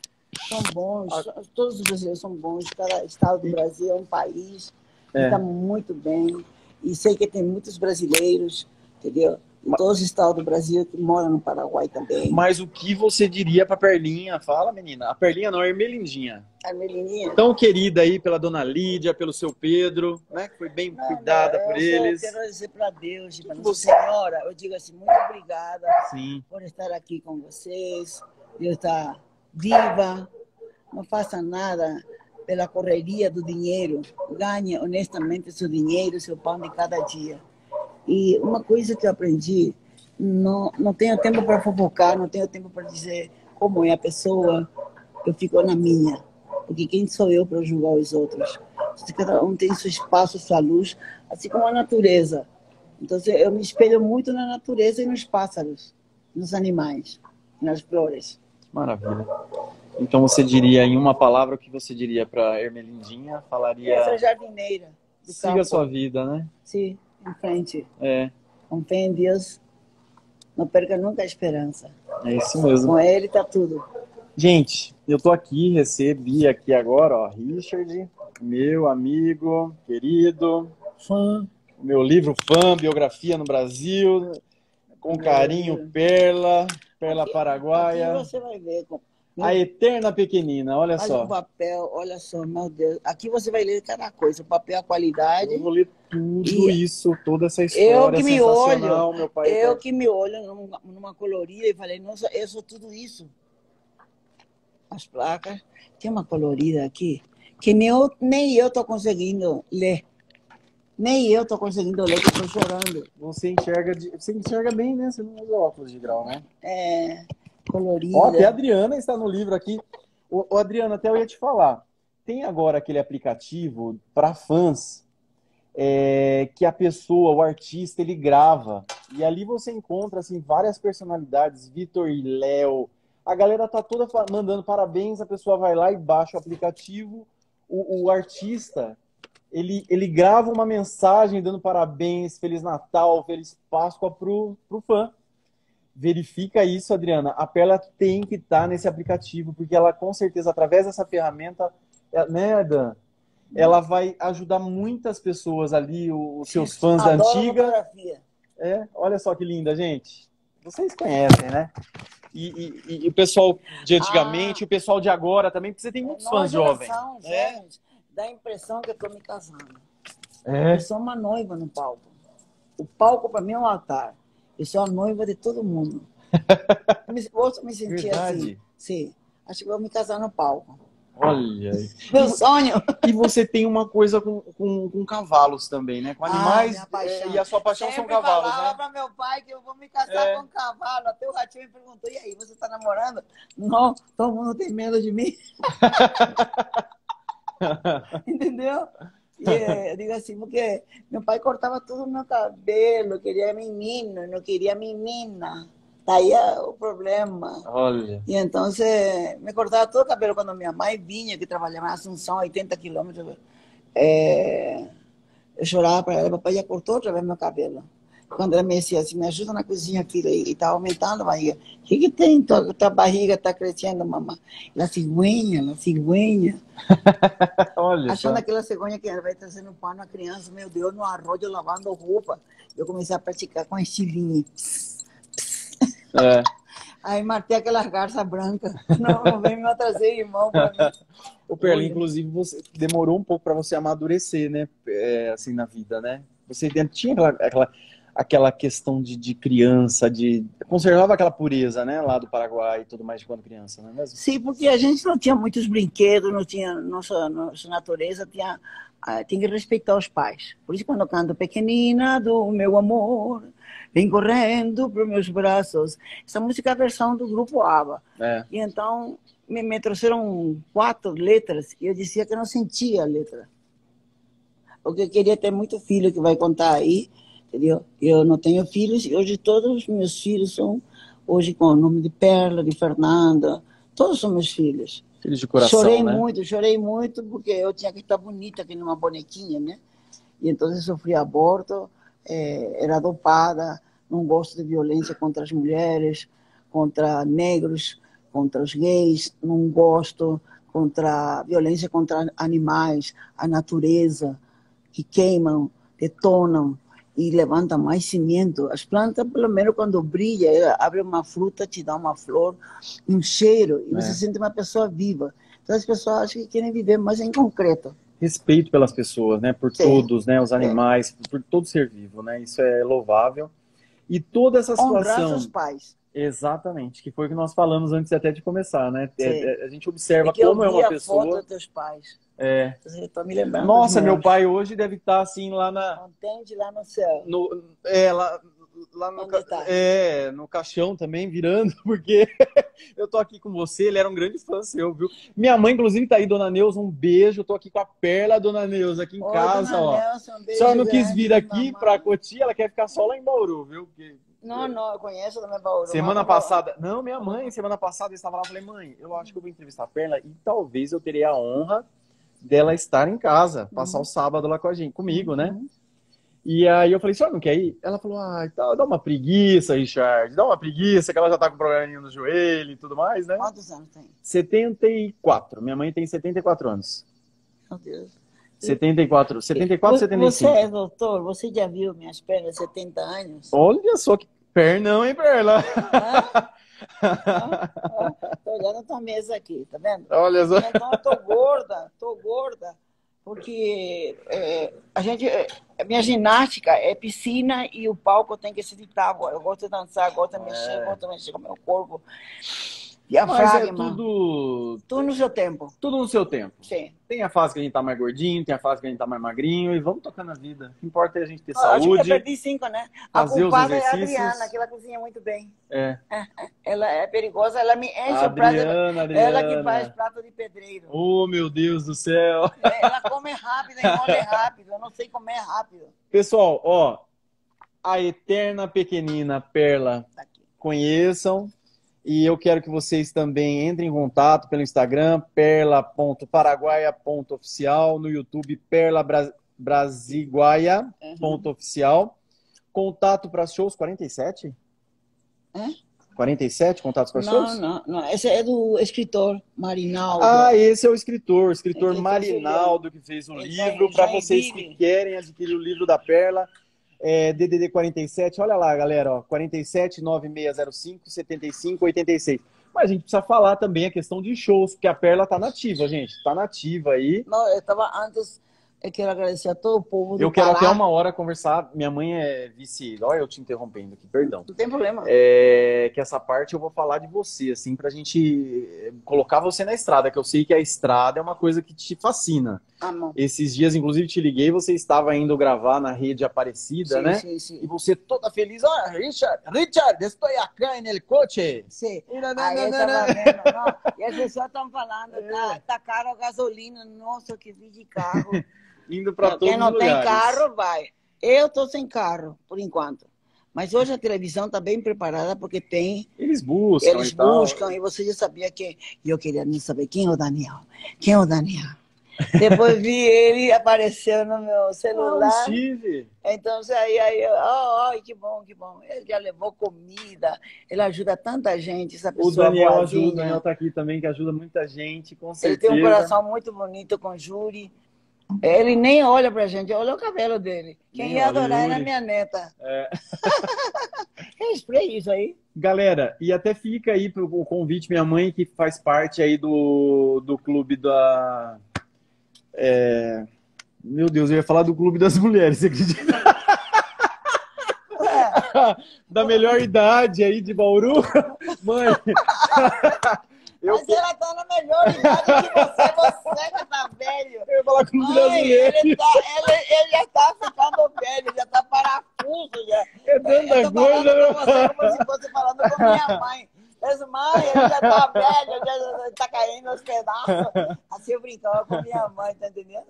são bons, ah. todos os brasileiros são bons, cada estado do Brasil é um país, é. está muito bem. E sei que tem muitos brasileiros, entendeu? Em todos os estados do Brasil que moram no Paraguai também. Mas o que você diria para Perlinha? Fala, menina. A Perlinha não, a Ermelindinha. A Ermelindinha. Tão querida aí pela dona Lídia, pelo seu Pedro, né? Que foi bem não, cuidada não, por eles. Eu quero dizer para Deus, para Nossa Senhora, eu digo assim, muito obrigada Sim. por estar aqui com vocês. Deus está viva, não faça nada pela correria do dinheiro, ganhe honestamente seu dinheiro, seu pão de cada dia. E uma coisa que eu aprendi, não, não tenho tempo para fofocar, não tenho tempo para dizer como é a pessoa, eu fico na minha. Porque quem sou eu para julgar os outros? Cada um tem seu espaço, sua luz, assim como a natureza. Então eu me espelho muito na natureza e nos pássaros, nos animais, nas flores. Maravilha. Então você diria em uma palavra o que você diria para Ermelindinha? Falaria. Essa jardineira. Siga campo. a sua vida, né? Sim, em frente. É. Com fé em Deus, não perca nunca a esperança. É isso mesmo. Com Ele está tudo. Gente, eu tô aqui, recebi aqui agora, ó, Richard, meu amigo, querido, fã, meu livro fã, biografia no Brasil, com carinho, Perla, Perla aqui, Paraguaia. Aqui você vai ver a eterna pequenina, olha Olha só. o papel, olha só, meu Deus. Aqui você vai ler cada coisa, o papel, a qualidade. Eu vou ler tudo e isso, toda essa história eu que me olho, meu pai. Eu que me olho numa, numa colorida e falei, nossa, eu sou tudo isso. As placas. Tem uma colorida aqui que nem eu, nem eu tô conseguindo ler. Nem eu tô conseguindo ler, que eu tô chorando. Você enxerga, de, você enxerga bem, né? Você não usa óculos de grau, né? É colorida. Ó, até a Adriana está no livro aqui. O, o Adriana, até eu ia te falar. Tem agora aquele aplicativo para fãs é, que a pessoa, o artista, ele grava. E ali você encontra assim várias personalidades, Vitor e Léo. A galera tá toda mandando parabéns, a pessoa vai lá e baixa o aplicativo. O, o artista, ele, ele grava uma mensagem dando parabéns, Feliz Natal, Feliz Páscoa pro, pro fã verifica isso, Adriana. A Perla tem que estar nesse aplicativo, porque ela, com certeza, através dessa ferramenta, é, né, Dan? Ela vai ajudar muitas pessoas ali, os seus fãs da antiga. Fotografia. É, olha só que linda, gente. Vocês conhecem, né? E, e, e o pessoal de antigamente, ah, o pessoal de agora também, porque você tem muitos fãs jovens. É. Dá a impressão que eu estou me casando. É. Eu sou uma noiva no palco. O palco, para mim, é um altar. Eu sou a noiva de todo mundo. Gosto me sentir Verdade. assim. Sim. Acho que vou me casar no palco. Olha. Meu sonho. E você tem uma coisa com, com, com cavalos também, né? Com animais. Ah, e a sua paixão Sempre são cavalos, falava né? para meu pai que eu vou me casar é. com um cavalo. Até o ratinho me perguntou: e aí, você está namorando? Não, todo mundo tem medo de mim. Entendeu? E eu digo assim, porque meu pai cortava todo o meu cabelo, queria menino, não queria menina. Daí é o problema. Olha. E então me cortava todo o cabelo quando minha mãe vinha, que trabalhava em Assunção, 80 quilômetros. É, eu chorava para ela, papai já cortou outra vez meu cabelo. Quando ela me dizia assim, me ajuda na cozinha, filha, e está aumentando a barriga. O que, que tem? Tua, tua barriga está crescendo, mamãe. Ela cigüenha, ela cigüenha. Olha Achando só. aquela cegonha que ela vai trazendo pão na criança, meu Deus, no arroz, eu lavando roupa. Eu comecei a praticar com estilinho. É. Aí matei aquelas garças brancas. Não, não vem me trazer irmão para mim. O Perla, inclusive, você demorou um pouco para você amadurecer, né? É, assim, na vida, né? Você tinha aquela, aquela, aquela questão de, de, criança, de conservava aquela pureza, né, lá do Paraguai e tudo mais de quando criança, não é mesmo? Sim, porque a gente não tinha muitos brinquedos, não tinha nossa, nossa natureza tinha ah, tem que respeitar os pais. Por isso quando eu canto pequenina do meu amor, vem correndo para meus braços. Essa música é a versão do grupo ABBA. É. E então me, me trouxeram quatro letras e eu dizia que não sentia a letra porque eu queria ter muito filho que vai contar aí, entendeu? Eu não tenho filhos, e hoje todos os meus filhos são, hoje com o nome de Perla, de Fernanda, todos são meus filhos. Filhos de coração, Chorei né? muito, chorei muito, porque eu tinha que estar bonita aqui numa bonequinha, né? E então eu sofri aborto, é, era dopada, não gosto de violência contra as mulheres, contra negros, contra os gays, não gosto contra violência contra animais, a natureza, que queimam, detonam e levantam mais cimento. As plantas, pelo menos quando brilha, abre uma fruta, te dá uma flor, um cheiro, e é. você sente uma pessoa viva. Então as pessoas acham que querem viver mais em concreto. Respeito pelas pessoas, né? Por Sim. todos, né? Os animais, é. por todo ser vivo, né? Isso é louvável. E toda essa situação... Honrar seus pais. Exatamente, que foi o que nós falamos antes até de começar, né? É, a gente observa como é uma pessoa. Foto dos teus pais. É. Tô me lembrando. Nossa, meu pai hoje deve estar assim lá na. Contente lá no céu. No, é, lá, lá no, ca... tá? é, no caixão também, virando, porque eu tô aqui com você, ele era um grande fã seu, viu? Minha mãe, inclusive, tá aí, Dona Neuza, um beijo. Eu tô aqui com a Perla, Dona Neuza, aqui em casa, ó. Neuza, um beijo Só não quis vir aqui mamãe. pra Cotia, ela quer ficar só lá em Bauru, viu? Porque... Não, não, eu conheço a Dona Bauru. Semana passada, não, minha mãe, semana passada eu estava lá, falei, mãe, eu acho que eu vou entrevistar a Perla e talvez eu terei a honra dela estar em casa, passar uhum. o sábado lá com a gente, comigo, né? Uhum. E aí eu falei, senhora não quer ir? Ela falou, ah, tá, dá uma preguiça, Richard, dá uma preguiça, que ela já tá com probleminha no joelho e tudo mais, né? Quantos anos tem? 74. Minha mãe tem 74 anos. Meu Deus. 74, 74, você 75. Você é doutor? Você já viu minhas pernas 70 anos? Olha só que pernão, hein, Perla? Ah, ah, ah, tô olhando a tua mesa aqui, tá vendo? Olha só. Então eu tô gorda, tô gorda, porque é, a gente, é, a minha ginástica é piscina e o palco tem que se ditar. Eu gosto de dançar, gosto de mexer, É. gosto de mexer com o meu corpo. Mas é Diafragma. tudo, Tudo no seu tempo. tudo no seu tempo. Sim. Tem a fase que a gente tá mais gordinho, tem a fase que a gente tá mais magrinho e vamos tocando a vida. O que importa é a gente ter Eu Acho que eu saúde. perdi cinco, né? A culpada é a. Adriana, que ela cozinha muito bem. É. Ela é perigosa, ela me enche o prato. Ela que faz prato de pedreiro. Oh, meu Deus do céu. Ela come rápido, engole rápido. Eu não sei comer rápido. Pessoal, ó, a eterna pequenina Perla, Tá aqui. conheçam. E eu quero que vocês também entrem em contato pelo Instagram, perla.paraguaia.oficial, no YouTube, perlabrasiguaia.oficial. Contato para shows 47? Hã? 47 contatos para Não, shows? não, não. Esse é do escritor Marinaldo. Ah, esse é o escritor, o escritor fez Marinaldo, que fez Ele livro. Para vocês que querem adquirir o livro da Perla, é DDD 47, olha lá, galera, ó, 47 9605 75 86. Mas a gente precisa falar também a questão de shows, porque a Perla tá nativa, gente. Tá nativa aí. Não, eu estava antes. Eu quero agradecer a todo o povo do Eu quero Pará. até uma hora conversar. Minha mãe é vice. Olha, eu te interrompendo aqui, perdão. Não tem problema. É, que essa parte eu vou falar de você, assim, pra gente eh, colocar você na estrada, que eu sei que a estrada é uma coisa que te fascina. Amor. Esses dias, inclusive, te liguei, você estava indo gravar na rede Aparecida, Sim, né? sim, sim. E você toda feliz, ah, Richard, Richard, estou aqui no coche. Sim. E na- na- Aí tava na- vendo, não. E as pessoas estão falando, É. tá, tá caro a gasolina. Nossa, que vi de carro. Indo para todos Quem não os tem lugares. carro, vai. Eu tô sem carro, por enquanto. Mas hoje a televisão está bem preparada porque tem, Eles buscam eles e tal. buscam, e você já sabia quem. E eu queria nem saber quem é o Daniel. Quem é o Daniel? Depois vi ele, apareceu no meu Ah, o celular. Steve. Então, aí, aí oh, oh, que bom, que bom. Ele já levou comida, ele ajuda tanta gente, essa O pessoa Daniel boazinha. ajuda, o Daniel tá aqui também, que ajuda muita gente, com Ele certeza. tem um coração muito bonito com Júri. Ele nem olha pra gente, olha o cabelo dele. Quem Nem ia adorar era Yuri. minha neta. É. É spray isso aí? Galera, e até fica aí pro o convite, minha mãe que faz parte aí do, do clube da. é, Meu Deus, eu ia falar do clube das mulheres, você acredita? da melhor idade aí de Bauru. Mãe, eu, Mas ela tá na melhor idade que você, você que tá velho. eu ia falar das Mãe, mulheres. ele, tá, ele, ele já tá ficando velho, já tá parafuso. Já. É Eu tanta tô falando coisa. com você como se fosse falando com minha mãe. Mas, mãe, ele já tá velho, já, já tá caindo aos pedaços. Assim eu brincava com minha mãe, tá entendendo?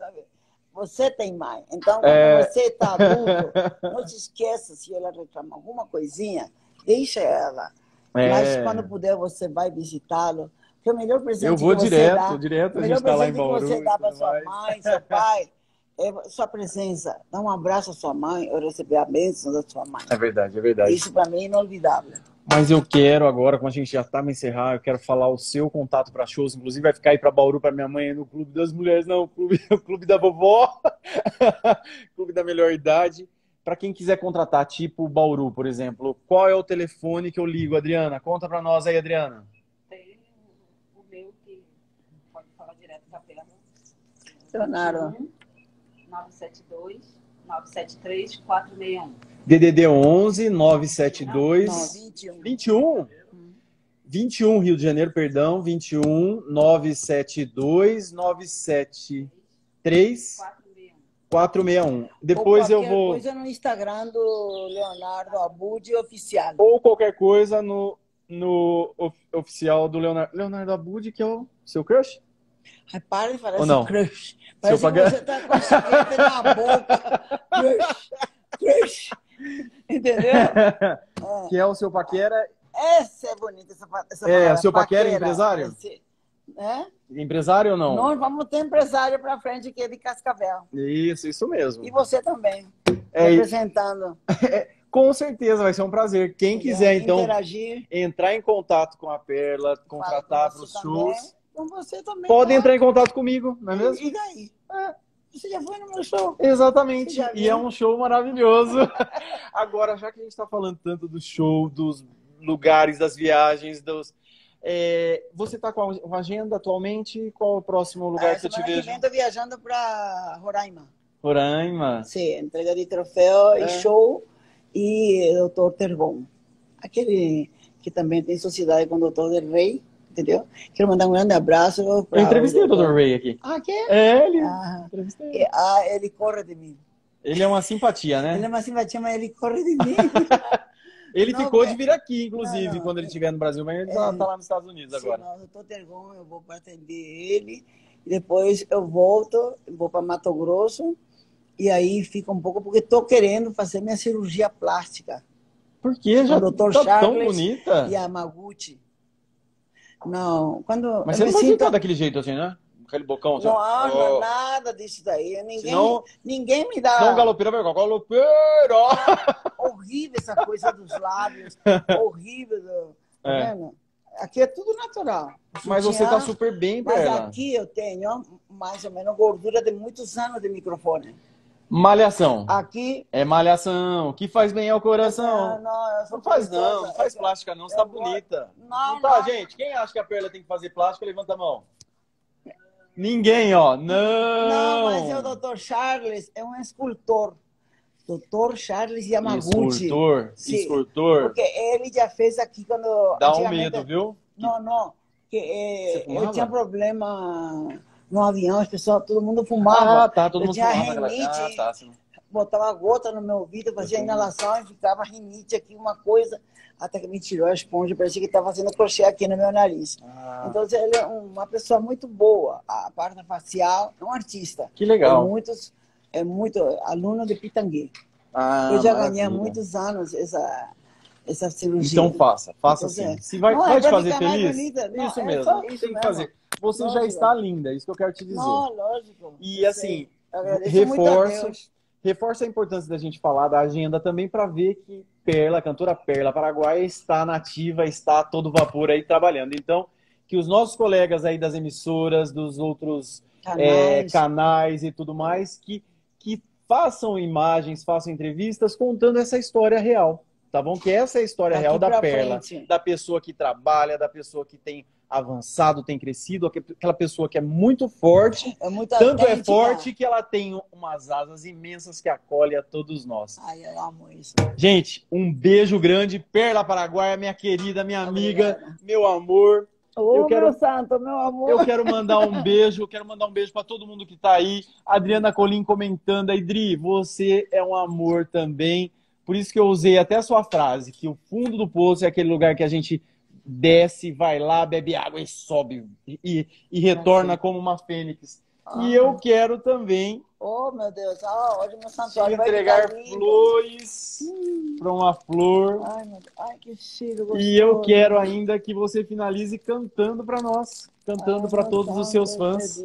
Você tem mãe. Então, quando É. você tá adulto, não se esqueça se ela reclamar alguma coisinha, deixa ela. Mas É, quando puder, você vai visitá-lo. Porque o melhor presente eu vou que você direto, dá, direto a melhor gente tá lá em presente que você dá para sua mãe, seu pai, é sua presença. Dá um abraço à sua mãe, ou receber a bênção da sua mãe. É verdade, é verdade. Isso para mim é inolvidável. Mas eu quero agora, como a gente já tá me encerrar, eu quero falar o seu contato para shows. Inclusive vai ficar aí para Bauru para minha mãe no Clube das Mulheres, não, o Clube, o clube da Vovó, Clube da Melhor Idade. Para quem quiser contratar, tipo Bauru, por exemplo, qual é o telefone que eu ligo, Adriana? Conta para nós aí, Adriana. Tem o meu que pode falar direto com a perna. Leonardo. 972 973 461. DDD 11 972 Não, 21. 21 21 Rio de Janeiro, perdão, 21 972 973 461. 461. Depois Ou eu qualquer vou coisa no Instagram do Leonardo Abud Oficial. ou qualquer coisa no no of- oficial do Leonardo Leonardo Abud, que é o seu crush? De falar Ou não? crush. Parece pagar- que você tá com a chupeta na boca. Crush. Crush. Entendeu? que é o seu paquera, Essa é bonita, essa, essa É, palavra. seu paquera é empresário? Esse- É? empresário ou não? Nós vamos ter empresário para frente é de Cascavel. Isso, isso mesmo. E você também. é, representando. Com certeza, vai ser um prazer. Quem quiser, então, interagir. entrar em contato com a Perla, contratar para os shows. Com você também. Pode entrar em contato comigo, não é mesmo? E daí? É. Você já foi no meu show? Exatamente. E é um show maravilhoso. Agora, já que a gente está falando tanto do show, dos lugares, das viagens, dos. É, você está com a agenda atualmente? Qual é o próximo lugar ah, que eu te vejo? Estou viajando para Roraima. Roraima? Sim, entrega de troféu é. e show e Dr. Tergon. Aquele que também tem sociedade com o Dr. Del Rey, entendeu? Quero mandar um grande abraço. Eu entrevistei o Dr. Rey aqui. Ah, que é? É, ele. Ah, ah, ele corre de mim. Ele é uma simpatia, né? Ele é uma simpatia, mas ele corre de mim. ele não, ficou de vir aqui, inclusive, não, não, quando ele estiver no Brasil, mas ele está é, tá lá nos Estados Unidos agora. Sim, não, o doutor Tergon, eu vou para atender ele, e depois eu volto, vou para Mato Grosso, e aí fica um pouco, porque estou querendo fazer minha cirurgia plástica. Por que? Já o Dr. Tá tão bonita. E a Maguchi. Não, quando. Mas você não sinto... vai daquele jeito assim, né? Aquele bocão assim. Não, oh. nada disso daí. Ninguém, senão, ninguém me dá. Não, galopeira vai galopeira! horrível essa coisa dos lábios. horrível. Do... Tá é. Aqui é tudo natural. Mas você está super bem, Mas ela. aqui eu tenho mais ou menos gordura de muitos anos de microfone. Malhação. Aqui. É malhação. Que faz bem ao coração. Não, não, não faz não, não faz plástica não, você tá bonita. Não, não tá, gente? Quem acha que a Perla tem que fazer plástica, levanta a mão. Ninguém, ó. Não. Não, mas é o Dr. Charles, é um escultor. Dr. Charles Yamaguchi. Escultor, Sim, escultor. Porque ele já fez aqui quando... Dá um medo, viu? Não, não. Que, é, eu tinha problema no avião, as pessoas, todo mundo fumava. Ah, tá, todo eu mundo tinha fumava. Rinite, ah, tá, botava gota no meu ouvido, fazia inalação e ficava rinite aqui, uma coisa, até que me tirou a esponja, parecia que estava fazendo crochê aqui no meu nariz. Ah. Então, ele é uma pessoa muito boa, a parte facial, é um artista. Que legal. É, muitos, é muito aluno de Pitanguê. Ah, eu já ganhei há muitos anos essa, essa cirurgia. Então faça, faça então, assim. Se vai, não, é te fazer feliz, bonita. isso não, é mesmo, isso tem que fazer. Você lógico. já está linda, é isso que eu quero te dizer. Não, lógico. E assim, reforço, reforça a importância da gente falar da agenda também para ver que Perla, a cantora Perla Paraguai, está nativa, está a todo vapor aí trabalhando. Então, que os nossos colegas aí das emissoras, dos outros canais, é, canais e tudo mais, que, que façam imagens, façam entrevistas contando essa história real tá bom? Que essa é a história Daqui real da Perla, frente. da pessoa que trabalha, da pessoa que tem avançado, tem crescido, aquela pessoa que é muito forte, é muito tanto é forte que ela tem umas asas imensas que acolhe a todos nós. Ai, eu amo isso. Gente, um beijo grande, Perla Paraguaia, minha querida, minha amiga, Obrigada. meu amor. Ô, eu quero, meu santo, meu amor. Eu quero mandar um beijo, eu quero mandar um beijo para todo mundo que está aí. Adriana Colim comentando, Adri, você é um amor também. Por isso que eu usei até a sua frase, que o fundo do poço é aquele lugar que a gente desce, vai lá, bebe água e sobe e, e retorna como uma fênix. Ah. E eu quero também. Oh, meu Deus, ah, hoje meu santuário vai entregar flores para uma flor. Ai, meu Deus. Ai, que cheiro gostoso. E eu quero ainda que você finalize cantando para nós, cantando para todos os seus fãs.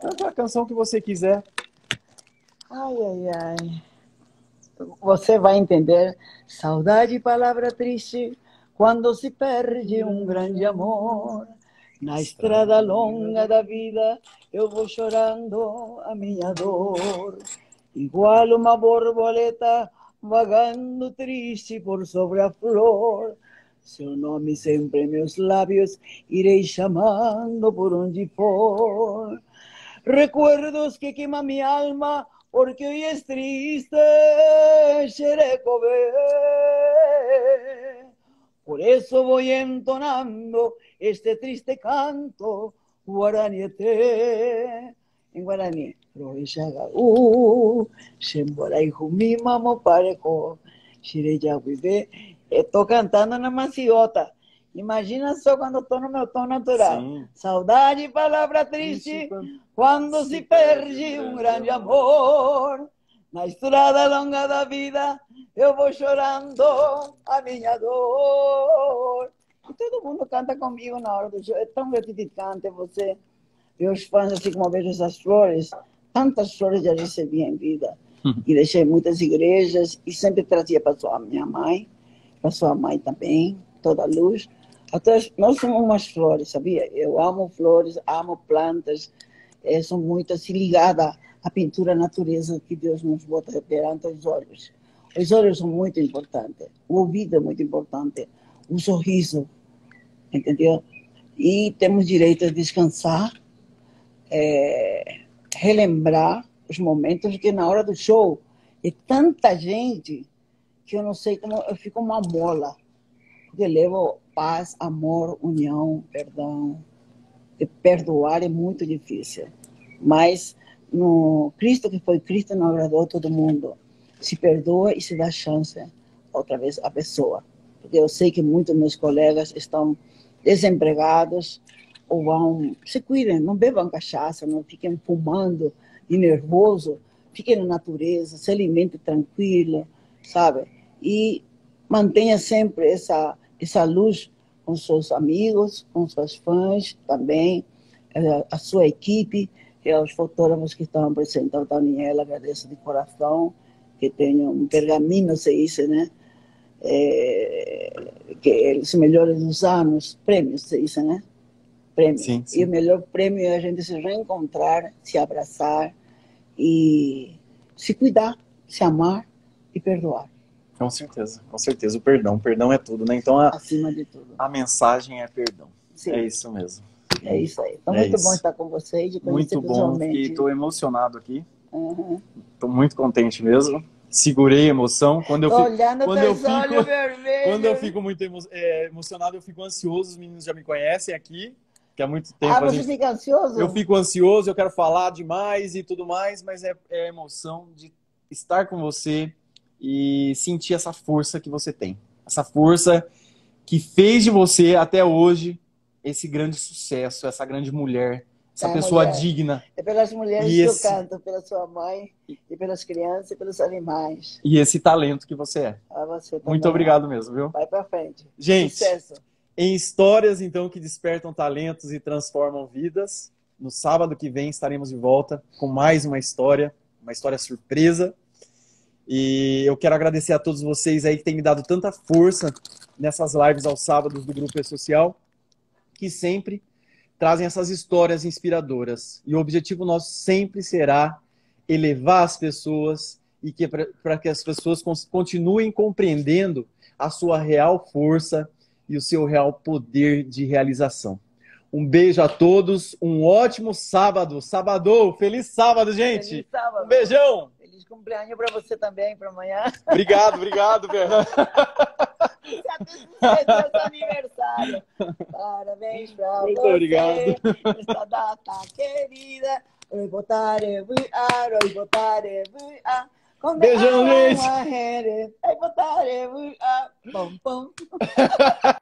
Canta a canção que você quiser. Ai, ai, ai. Você vai entender. Saudade, palavra triste quando se perde um grande amor. Na estrada longa da vida eu vou chorando a minha dor. Igual uma borboleta vagando triste por sobre a flor. Seu nome sempre em meus lábios irei chamando por onde for. Recuerdos que queimam minha alma porque hoy es triste Xerecové. Por eso voy entonando este triste canto guaraniete. En guaraní, Roishagaú, Shemborai Jumi Mamo Pareco, Shireyaguibe. Estou cantando na maciota. Imagina só quando estou no meu tom natural. Sim. Saudade, palavra triste, quando se perde um grande amor. Na estrada longa da vida, eu vou chorando a minha dor. E todo mundo canta comigo na hora do show. É tão gratificante você ver os fãs assim como vejo essas flores. Tantas flores já recebi em vida. e deixei muitas igrejas e sempre trazia para sua minha mãe, para sua mãe também, toda a luz. Até nós somos umas flores, sabia? Eu amo flores, amo plantas, é, sou muito assim, ligada à pintura natureza que Deus nos bota perante os olhos. Os olhos são muito importantes, o ouvido é muito importante, o sorriso, entendeu? E temos direito a descansar, é, relembrar os momentos que na hora do show é tanta gente que eu não sei como eu fico uma mola. Eu levo paz, amor, união, perdão. De perdoar é muito difícil. Mas no Cristo que foi Cristo não agradou todo mundo. Se perdoa e se dá chance outra vez à pessoa. Porque eu sei que muitos meus colegas estão desempregados ou vão se cuidem, não bebam cachaça, não fiquem fumando e nervoso, fiquem na natureza, se alimente tranquilo, sabe? E mantenha sempre essa essa luz com seus amigos, com seus fãs também, eh, a sua equipe, e aos fotógrafos que estão apresentando, Daniela, agradeço de coração, que tenham um pergaminho, se diz, né? É, que os melhores dos anos, prêmios, se diz, né? Prêmios. Sim, sim. E o melhor prêmio é a gente se reencontrar, se abraçar e se cuidar, se amar e perdoar. Com certeza, com certeza. O perdão, o perdão é tudo, né? Então, a, acima de tudo. A mensagem é perdão. Sim. É isso mesmo. É isso aí. Então, é muito isso. bom estar com vocês. Muito bom. Estou emocionado aqui. Estou uhum. muito contente mesmo. Segurei a emoção. Quando eu fico, olhando quando eu fico, vermelhos. Quando eu fico muito emo é, emocionado, eu fico ansioso. Os meninos já me conhecem aqui, que há muito tempo. Ah, você gente... fica ansioso? Eu fico ansioso, eu quero falar demais e tudo mais, mas é, é a emoção de estar com você, e sentir essa força que você tem. Essa força que fez de você até hoje esse grande sucesso, essa grande mulher, essa é pessoa mulher. digna. É pelas mulheres e que esse... eu canto, pela sua mãe, e pelas crianças e pelos animais. E esse talento que você é. Ah, você Muito obrigado mesmo, viu? Vai pra frente. Gente, Sucesso. em histórias então que despertam talentos e transformam vidas, no sábado que vem estaremos de volta com mais uma história, uma história surpresa. E eu quero agradecer a todos vocês aí que têm me dado tanta força nessas lives aos sábados do Grupo E Social, que sempre trazem essas histórias inspiradoras. E o objetivo nosso sempre será elevar as pessoas e que para que as pessoas continuem compreendendo a sua real força e o seu real poder de realização. Um beijo a todos, um ótimo sábado, sábado, feliz sábado, gente. Feliz sábado. Um beijão cumpleaños para você também, para amanhã. Obrigado, obrigado, Fernando. aniversário. Parabéns para Muito você. obrigado. Esta data querida. Hoy votaré voar, hoy votaré voar. Beijão, gente. Hoy votaré voar. Pom, pom.